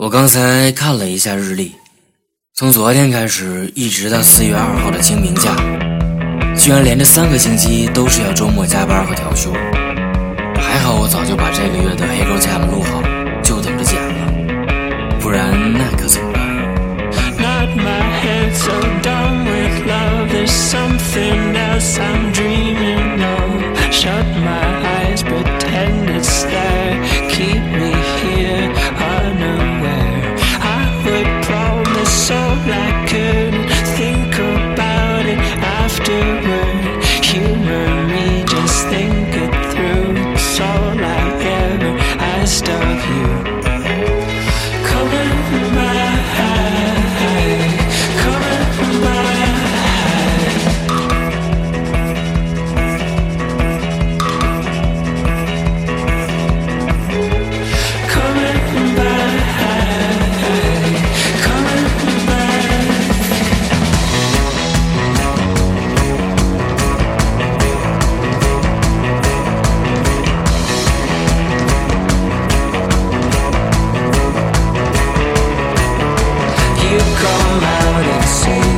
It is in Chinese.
我刚才看了一下日历，从昨天开始一直到四月二号的清明假，居然连着三个星期都是要周末加班和调休。还好我早就把这个月的黑沟 jam 录好，change